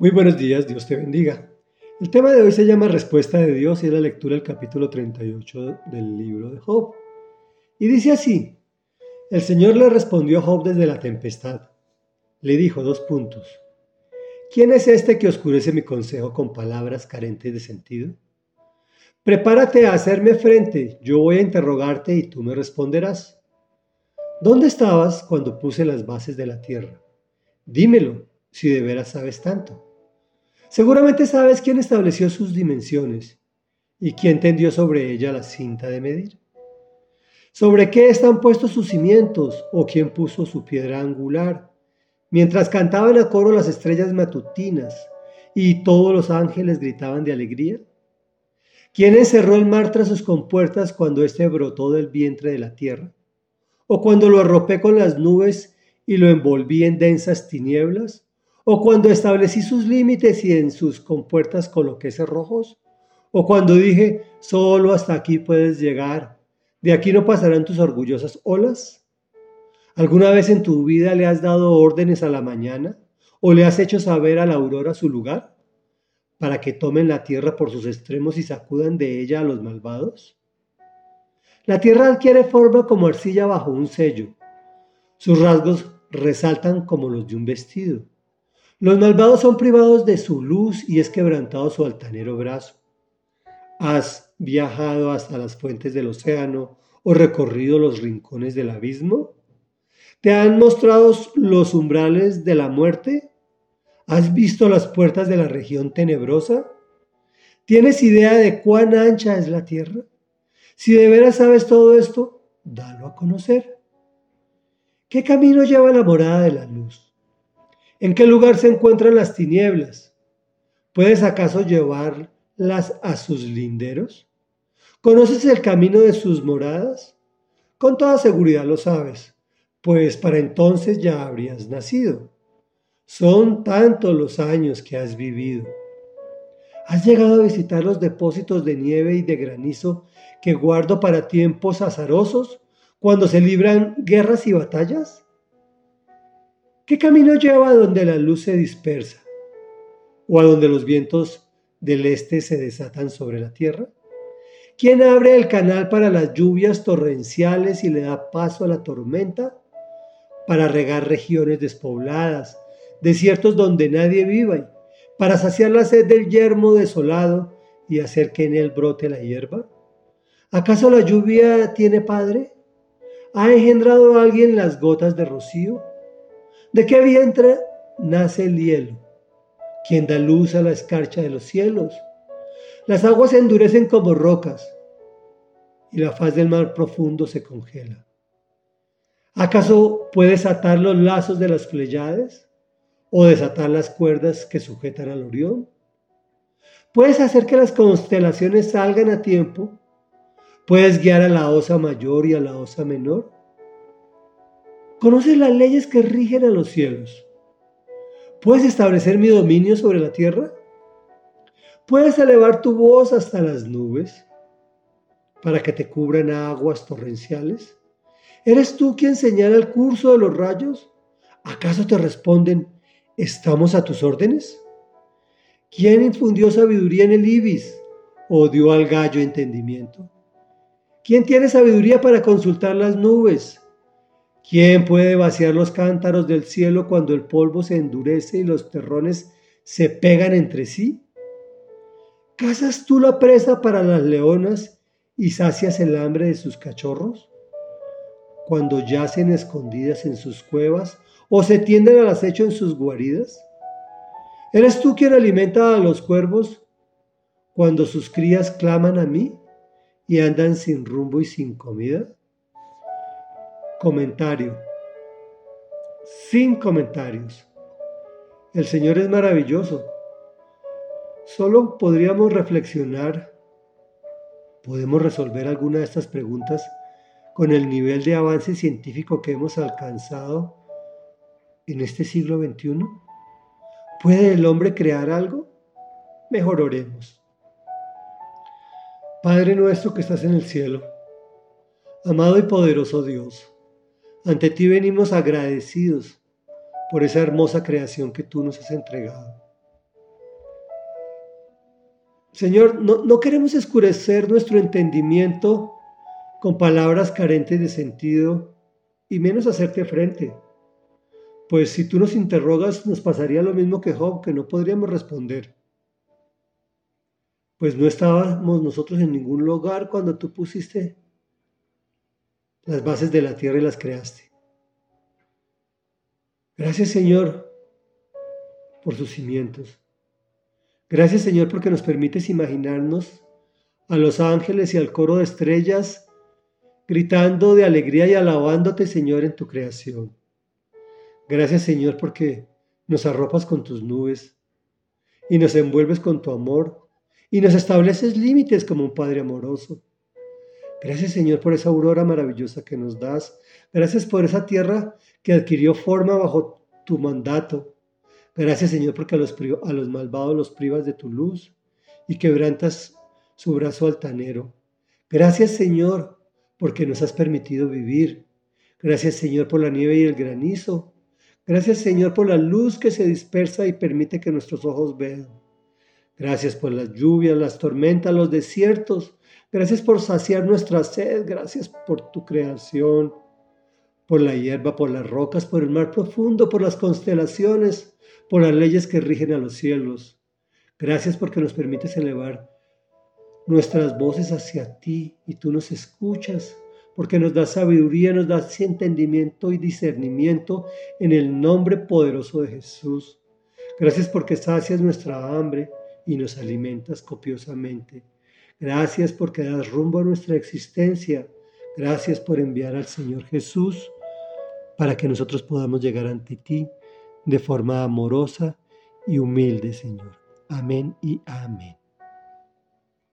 Muy buenos días, Dios te bendiga. El tema de hoy se llama Respuesta de Dios y es la lectura del capítulo 38 del libro de Job. Y dice así, el Señor le respondió a Job desde la tempestad. Le dijo dos puntos. ¿Quién es este que oscurece mi consejo con palabras carentes de sentido? Prepárate a hacerme frente, yo voy a interrogarte y tú me responderás. ¿Dónde estabas cuando puse las bases de la tierra? Dímelo, si de veras sabes tanto. Seguramente sabes quién estableció sus dimensiones y quién tendió sobre ella la cinta de medir. ¿Sobre qué están puestos sus cimientos o quién puso su piedra angular? Mientras cantaban a coro las estrellas matutinas y todos los ángeles gritaban de alegría. ¿Quién encerró el mar tras sus compuertas cuando éste brotó del vientre de la tierra? ¿O cuando lo arropé con las nubes y lo envolví en densas tinieblas? ¿O cuando establecí sus límites y en sus compuertas coloqué cerrojos? ¿O cuando dije, solo hasta aquí puedes llegar, de aquí no pasarán tus orgullosas olas? ¿Alguna vez en tu vida le has dado órdenes a la mañana o le has hecho saber a la aurora su lugar para que tomen la tierra por sus extremos y sacudan de ella a los malvados? La tierra adquiere forma como arcilla bajo un sello. Sus rasgos resaltan como los de un vestido. Los malvados son privados de su luz y es quebrantado su altanero brazo. ¿Has viajado hasta las fuentes del océano o recorrido los rincones del abismo? ¿Te han mostrado los umbrales de la muerte? ¿Has visto las puertas de la región tenebrosa? ¿Tienes idea de cuán ancha es la tierra? Si de veras sabes todo esto, dalo a conocer. ¿Qué camino lleva la morada de la luz? ¿En qué lugar se encuentran las tinieblas? ¿Puedes acaso llevarlas a sus linderos? ¿Conoces el camino de sus moradas? Con toda seguridad lo sabes, pues para entonces ya habrías nacido. Son tantos los años que has vivido. ¿Has llegado a visitar los depósitos de nieve y de granizo que guardo para tiempos azarosos, cuando se libran guerras y batallas? ¿Qué camino lleva donde la luz se dispersa? ¿O a donde los vientos del este se desatan sobre la tierra? ¿Quién abre el canal para las lluvias torrenciales y le da paso a la tormenta? Para regar regiones despobladas, desiertos donde nadie viva, para saciar la sed del yermo desolado y hacer que en él brote la hierba? ¿Acaso la lluvia tiene padre? ¿Ha engendrado a alguien las gotas de rocío? ¿De qué vientre nace el hielo? Quien da luz a la escarcha de los cielos. Las aguas se endurecen como rocas y la faz del mar profundo se congela. ¿Acaso puedes atar los lazos de las Pleiades o desatar las cuerdas que sujetan al Orión? ¿Puedes hacer que las constelaciones salgan a tiempo? ¿Puedes guiar a la osa mayor y a la osa menor? ¿Conoces las leyes que rigen a los cielos? ¿Puedes establecer mi dominio sobre la tierra? ¿Puedes elevar tu voz hasta las nubes para que te cubran aguas torrenciales? ¿Eres tú quien señala el curso de los rayos? ¿Acaso te responden, estamos a tus órdenes? ¿Quién infundió sabiduría en el ibis o dio al gallo entendimiento? ¿Quién tiene sabiduría para consultar las nubes? ¿Quién puede vaciar los cántaros del cielo cuando el polvo se endurece y los terrones se pegan entre sí? ¿Cazas tú la presa para las leonas y sacias el hambre de sus cachorros? Cuando yacen escondidas en sus cuevas o se tienden al acecho en sus guaridas? ¿Eres tú quien alimenta a los cuervos cuando sus crías claman a mí y andan sin rumbo y sin comida? Comentario. Sin comentarios. El Señor es maravilloso. Solo podríamos reflexionar, podemos resolver alguna de estas preguntas con el nivel de avance científico que hemos alcanzado en este siglo XXI. ¿Puede el hombre crear algo? Mejor oremos. Padre nuestro que estás en el cielo, amado y poderoso Dios, ante ti venimos agradecidos por esa hermosa creación que tú nos has entregado. Señor, no, no queremos escurecer nuestro entendimiento con palabras carentes de sentido y menos hacerte frente. Pues si tú nos interrogas, nos pasaría lo mismo que Job, que no podríamos responder. Pues no estábamos nosotros en ningún lugar cuando tú pusiste las bases de la tierra y las creaste. Gracias Señor por sus cimientos. Gracias Señor porque nos permites imaginarnos a los ángeles y al coro de estrellas gritando de alegría y alabándote Señor en tu creación. Gracias Señor porque nos arropas con tus nubes y nos envuelves con tu amor y nos estableces límites como un Padre amoroso. Gracias Señor por esa aurora maravillosa que nos das. Gracias por esa tierra que adquirió forma bajo tu mandato. Gracias Señor porque a los, malvados los privas de tu luz y quebrantas su brazo altanero. Gracias Señor porque nos has permitido vivir. Gracias Señor por la nieve y el granizo. Gracias Señor por la luz que se dispersa y permite que nuestros ojos vean. Gracias por las lluvias, las tormentas, los desiertos Gracias por saciar nuestra sed. Gracias por tu creación, por la hierba, por las rocas, por el mar profundo, por las constelaciones, por las leyes que rigen a los cielos. Gracias porque nos permites elevar nuestras voces hacia ti y tú nos escuchas, porque nos das sabiduría, nos das entendimiento y discernimiento en el nombre poderoso de Jesús. Gracias porque sacias nuestra hambre y nos alimentas copiosamente. Gracias porque das rumbo a nuestra existencia. Gracias por enviar al Señor Jesús para que nosotros podamos llegar ante ti de forma amorosa y humilde, Señor. Amén y amén.